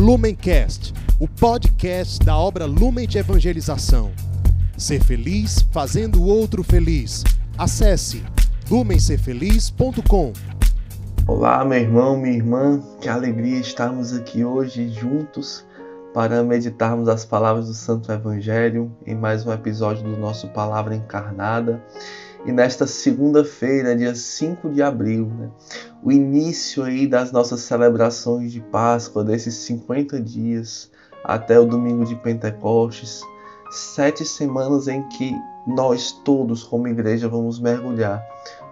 Lumencast, o podcast da obra Lumen de Evangelização. Ser feliz fazendo o outro feliz. Acesse lumencerfeliz.com. Olá, meu irmão, minha irmã, que alegria estarmos aqui hoje juntos para meditarmos as palavras do Santo Evangelho em mais um episódio do nosso Palavra Encarnada. E nesta segunda-feira, dia 5 de abril, né, o início aí das nossas celebrações de Páscoa, desses 50 dias até o domingo de Pentecostes, sete semanas em que nós todos, como igreja, vamos mergulhar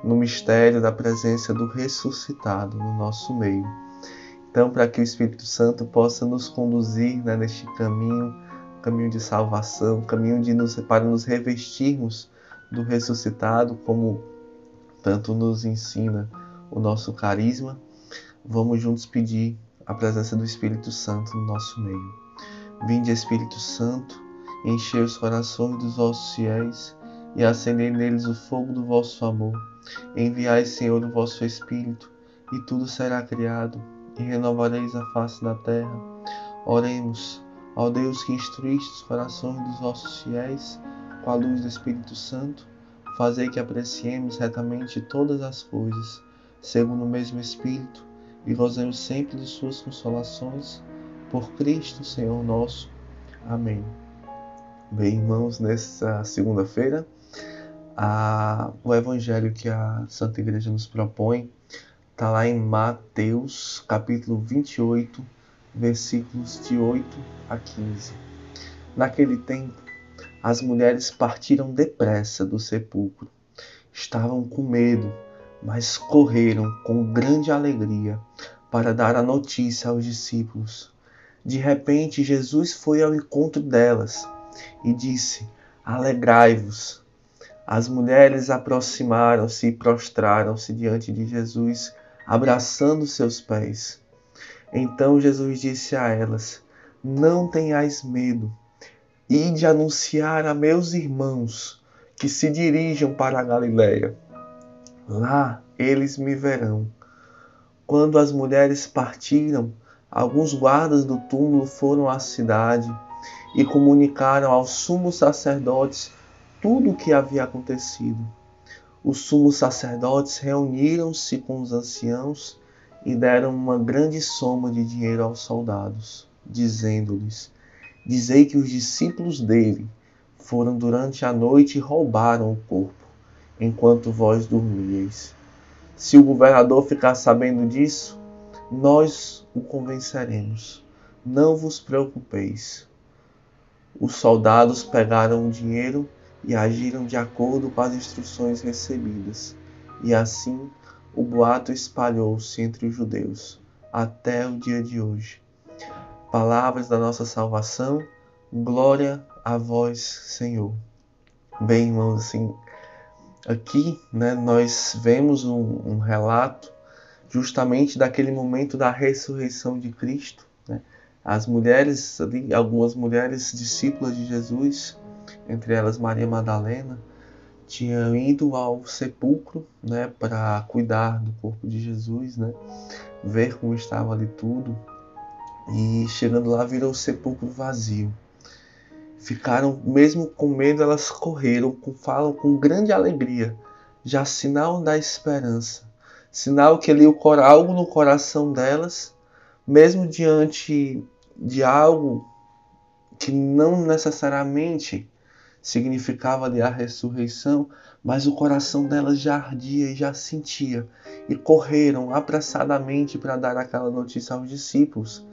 no mistério da presença do ressuscitado no nosso meio. Então, para que o Espírito Santo possa nos conduzir né, neste caminho, caminho de salvação, caminho de nos, para nos revestirmos do ressuscitado, como tanto nos ensina o nosso carisma, vamos juntos pedir a presença do Espírito Santo no nosso meio. Vinde, Espírito Santo, encher os corações dos vossos fiéis e acender neles o fogo do vosso amor. Enviai, Senhor, o vosso Espírito, e tudo será criado, e renovareis a face da terra. Oremos, ó Deus que instruíste os corações dos vossos fiéis com a luz do Espírito Santo, fazei que apreciemos retamente todas as coisas, segundo o mesmo Espírito, e gozemos sempre de suas consolações, por Cristo Senhor nosso. Amém. Bem, irmãos, nessa segunda-feira, o evangelho que a Santa Igreja nos propõe está lá em Mateus, capítulo 28, versículos de 8 a 15. Naquele tempo, as mulheres partiram depressa do sepulcro. Estavam com medo, mas correram com grande alegria para dar a notícia aos discípulos. De repente, Jesus foi ao encontro delas e disse: Alegrai-vos. As mulheres aproximaram-se e prostraram-se diante de Jesus, abraçando seus pés. Então Jesus disse a elas: Não tenhais medo e de anunciar a meus irmãos que se dirijam para a Galiléia. Lá eles me verão. Quando as mulheres partiram, alguns guardas do túmulo foram à cidade e comunicaram aos sumos sacerdotes tudo o que havia acontecido. Os sumos sacerdotes reuniram-se com os anciãos e deram uma grande soma de dinheiro aos soldados, dizendo-lhes: Dizei que os discípulos dele foram durante a noite e roubaram o corpo, enquanto vós dormíeis. Se o governador ficar sabendo disso, nós o convenceremos. Não vos preocupeis. Os soldados pegaram o dinheiro e agiram de acordo com as instruções recebidas. E assim o boato espalhou-se entre os judeus até o dia de hoje palavras da nossa salvação. Glória a vós, Senhor. Bem, irmãos, assim, aqui né, nós vemos um, um relato justamente daquele momento da ressurreição de Cristo. Né? As mulheres ali, algumas mulheres discípulas de Jesus, entre elas Maria Madalena, tinham ido ao sepulcro né, para cuidar do corpo de Jesus, né, ver como estava ali tudo. E chegando lá, virou o sepulcro vazio. Ficaram, mesmo com medo, elas correram, com, falam com grande alegria, já sinal da esperança. Sinal que ali o algo no coração delas, mesmo diante de algo que não necessariamente significava ali a ressurreição, mas o coração delas já ardia e já sentia, e correram apressadamente para dar aquela notícia aos discípulos.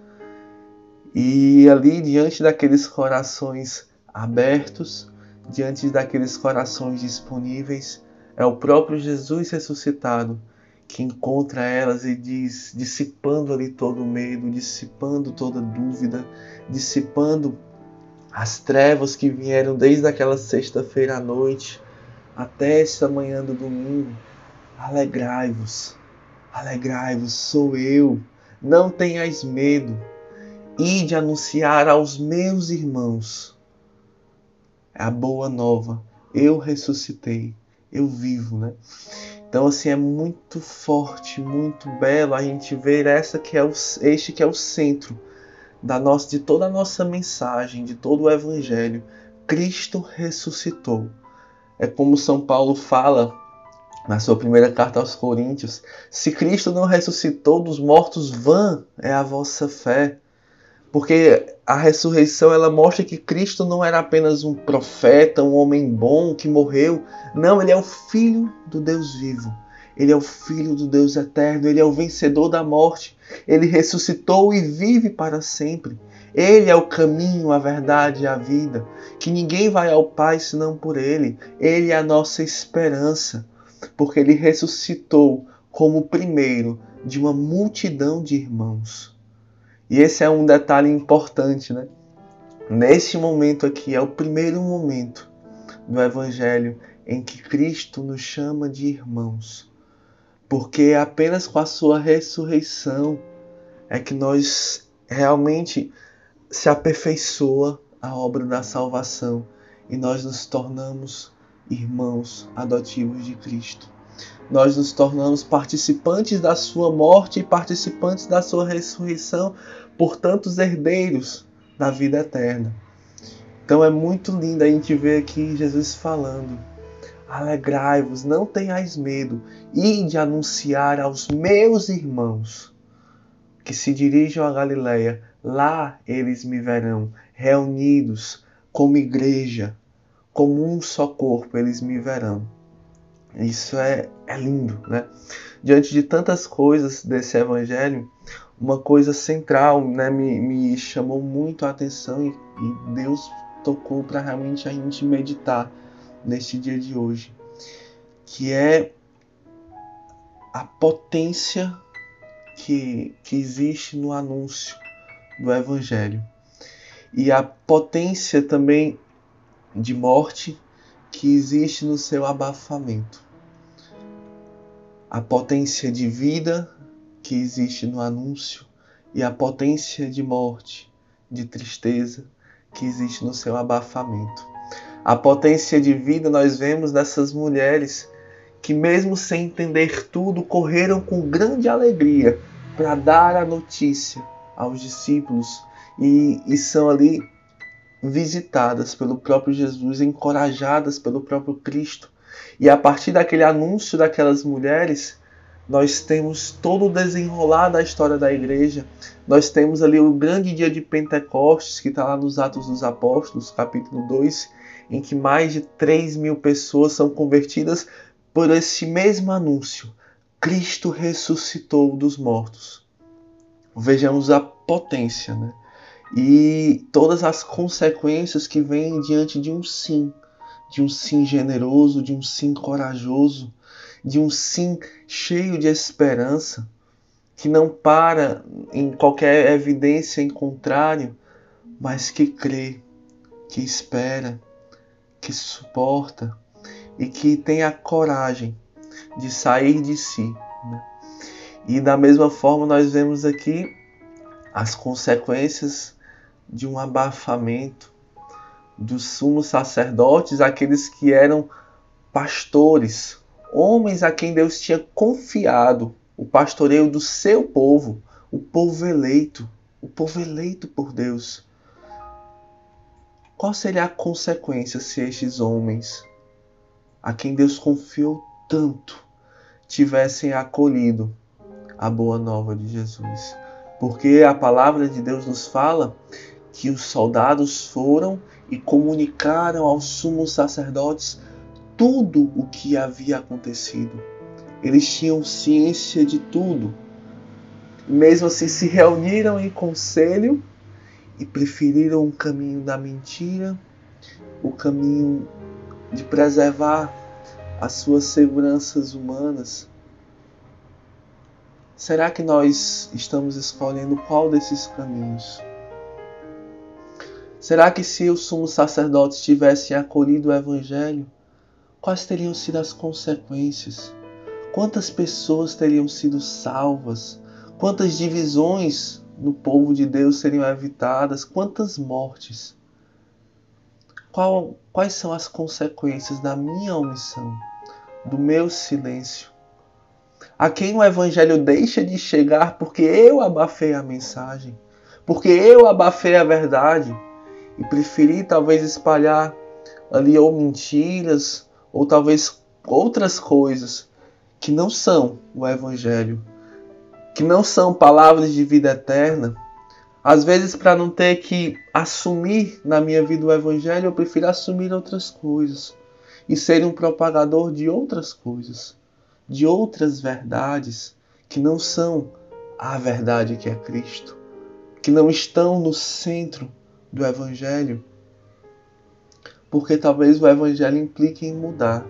E ali, diante daqueles corações abertos, diante daqueles corações disponíveis, é o próprio Jesus ressuscitado que encontra elas e diz, dissipando ali todo o medo, dissipando toda dúvida, dissipando as trevas que vieram desde aquela sexta-feira à noite até esta manhã do domingo. Alegrai-vos, alegrai-vos, sou eu, não tenhais medo e de anunciar aos meus irmãos a boa nova. Eu ressuscitei, eu vivo, né? Então assim é muito forte, muito belo a gente ver essa que é o, este que é o centro da nossa, de toda a nossa mensagem, de todo o Evangelho, Cristo ressuscitou. É como São Paulo fala na sua primeira carta aos Coríntios: se Cristo não ressuscitou dos mortos, vã é a vossa fé. Porque a ressurreição ela mostra que Cristo não era apenas um profeta, um homem bom que morreu. Não, ele é o filho do Deus vivo. Ele é o filho do Deus eterno, ele é o vencedor da morte. Ele ressuscitou e vive para sempre. Ele é o caminho, a verdade e a vida, que ninguém vai ao Pai senão por ele. Ele é a nossa esperança, porque ele ressuscitou como o primeiro de uma multidão de irmãos. E esse é um detalhe importante, né? Neste momento aqui é o primeiro momento do Evangelho em que Cristo nos chama de irmãos. Porque apenas com a sua ressurreição é que nós realmente se aperfeiçoa a obra da salvação e nós nos tornamos irmãos adotivos de Cristo nós nos tornamos participantes da sua morte e participantes da sua ressurreição, portanto, os herdeiros da vida eterna. Então é muito lindo a gente ver aqui Jesus falando: Alegrai-vos, não tenhais medo, e de anunciar aos meus irmãos que se dirijam a Galiléia, lá eles me verão, reunidos como igreja, como um só corpo, eles me verão. Isso é, é lindo, né? Diante de tantas coisas desse evangelho, uma coisa central né, me, me chamou muito a atenção e, e Deus tocou para realmente a gente meditar neste dia de hoje, que é a potência que, que existe no anúncio do Evangelho e a potência também de morte que existe no seu abafamento a potência de vida que existe no anúncio e a potência de morte, de tristeza que existe no seu abafamento. A potência de vida nós vemos nessas mulheres que, mesmo sem entender tudo, correram com grande alegria para dar a notícia aos discípulos e, e são ali visitadas pelo próprio Jesus, encorajadas pelo próprio Cristo e a partir daquele anúncio daquelas mulheres, nós temos todo o desenrolar da história da igreja. Nós temos ali o grande dia de Pentecostes, que está lá nos Atos dos Apóstolos, capítulo 2, em que mais de 3 mil pessoas são convertidas por esse mesmo anúncio. Cristo ressuscitou dos mortos. Vejamos a potência, né? E todas as consequências que vêm diante de um sim de um sim generoso, de um sim corajoso, de um sim cheio de esperança, que não para em qualquer evidência em contrário, mas que crê, que espera, que suporta e que tem a coragem de sair de si. Né? E da mesma forma, nós vemos aqui as consequências de um abafamento, dos sumos sacerdotes, aqueles que eram pastores, homens a quem Deus tinha confiado o pastoreio do seu povo, o povo eleito, o povo eleito por Deus. Qual seria a consequência se estes homens, a quem Deus confiou tanto, tivessem acolhido a boa nova de Jesus? Porque a palavra de Deus nos fala que os soldados foram e comunicaram aos sumos sacerdotes tudo o que havia acontecido. Eles tinham ciência de tudo. Mesmo assim, se reuniram em conselho e preferiram o caminho da mentira, o caminho de preservar as suas seguranças humanas. Será que nós estamos escolhendo qual desses caminhos? Será que se os sumos sacerdotes tivessem acolhido o Evangelho, quais teriam sido as consequências? Quantas pessoas teriam sido salvas? Quantas divisões no povo de Deus seriam evitadas? Quantas mortes? Qual, quais são as consequências da minha omissão, do meu silêncio? A quem o Evangelho deixa de chegar porque eu abafei a mensagem? porque eu abafei a verdade e preferi talvez espalhar ali ou mentiras ou talvez outras coisas que não são o evangelho, que não são palavras de vida eterna. Às vezes, para não ter que assumir na minha vida o evangelho, eu prefiro assumir outras coisas e ser um propagador de outras coisas, de outras verdades que não são a verdade que é Cristo, que não estão no centro do evangelho porque talvez o evangelho implique em mudar.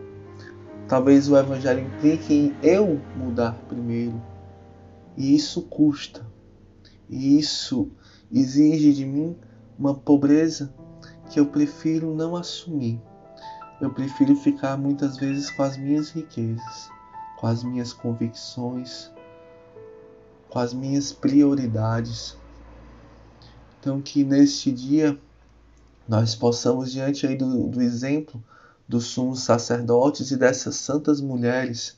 Talvez o evangelho implique em eu mudar primeiro. E isso custa. E isso exige de mim uma pobreza que eu prefiro não assumir. Eu prefiro ficar muitas vezes com as minhas riquezas, com as minhas convicções, com as minhas prioridades. Então, que neste dia nós possamos, diante aí do, do exemplo dos sumos sacerdotes e dessas santas mulheres,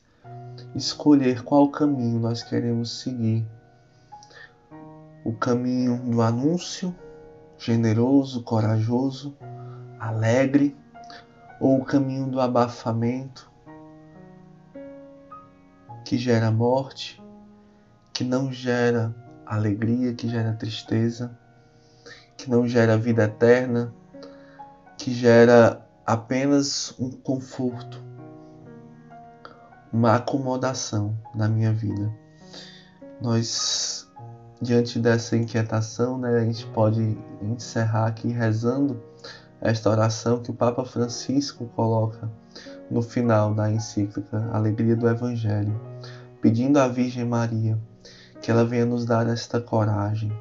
escolher qual caminho nós queremos seguir. O caminho do anúncio, generoso, corajoso, alegre, ou o caminho do abafamento, que gera morte, que não gera alegria, que gera tristeza, que não gera vida eterna, que gera apenas um conforto, uma acomodação na minha vida. Nós, diante dessa inquietação, né, a gente pode encerrar aqui rezando esta oração que o Papa Francisco coloca no final da encíclica Alegria do Evangelho, pedindo à Virgem Maria que ela venha nos dar esta coragem,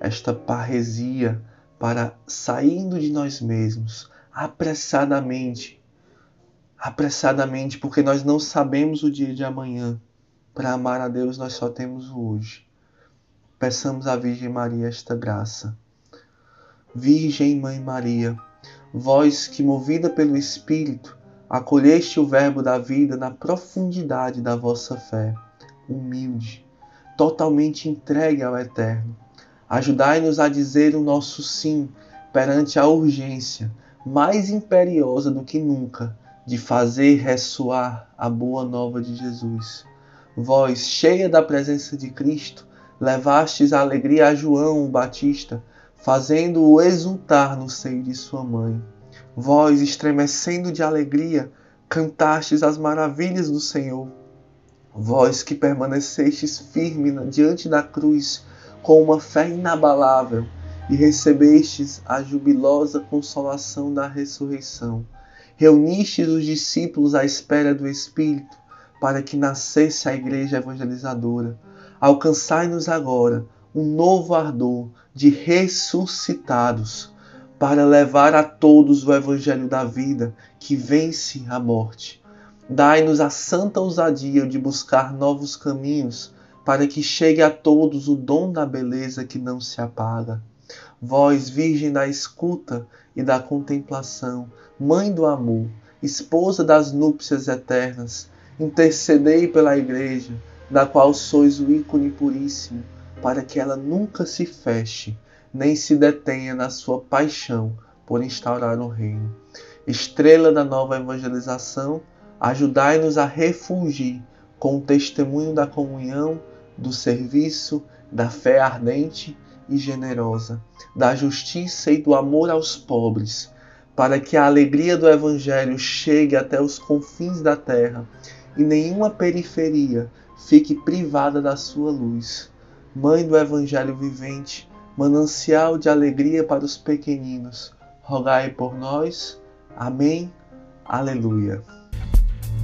esta parresia para saindo de nós mesmos apressadamente, apressadamente, porque nós não sabemos o dia de amanhã. Para amar a Deus, nós só temos o hoje. Peçamos à Virgem Maria esta graça. Virgem Mãe Maria, vós que, movida pelo Espírito, acolheste o Verbo da vida na profundidade da vossa fé, humilde, totalmente entregue ao Eterno, Ajudai-nos a dizer o nosso sim perante a urgência mais imperiosa do que nunca de fazer ressoar a boa nova de Jesus. Vós, cheia da presença de Cristo, levastes a alegria a João o Batista, fazendo-o exultar no seio de sua mãe. Vós, estremecendo de alegria, cantastes as maravilhas do Senhor. Vós que permanecestes firme diante da cruz, com uma fé inabalável e recebestes a jubilosa consolação da ressurreição. Reunistes os discípulos à espera do Espírito para que nascesse a igreja evangelizadora. Alcançai-nos agora um novo ardor de ressuscitados para levar a todos o evangelho da vida que vence a morte. Dai-nos a santa ousadia de buscar novos caminhos para que chegue a todos o dom da beleza que não se apaga. Vós, Virgem da escuta e da contemplação, Mãe do amor, esposa das núpcias eternas, intercedei pela Igreja, da qual sois o ícone puríssimo, para que ela nunca se feche, nem se detenha na sua paixão por instaurar o reino. Estrela da nova evangelização, ajudai-nos a refugir com o testemunho da comunhão do serviço, da fé ardente e generosa, da justiça e do amor aos pobres, para que a alegria do Evangelho chegue até os confins da terra e nenhuma periferia fique privada da sua luz. Mãe do Evangelho vivente, manancial de alegria para os pequeninos, rogai por nós. Amém. Aleluia.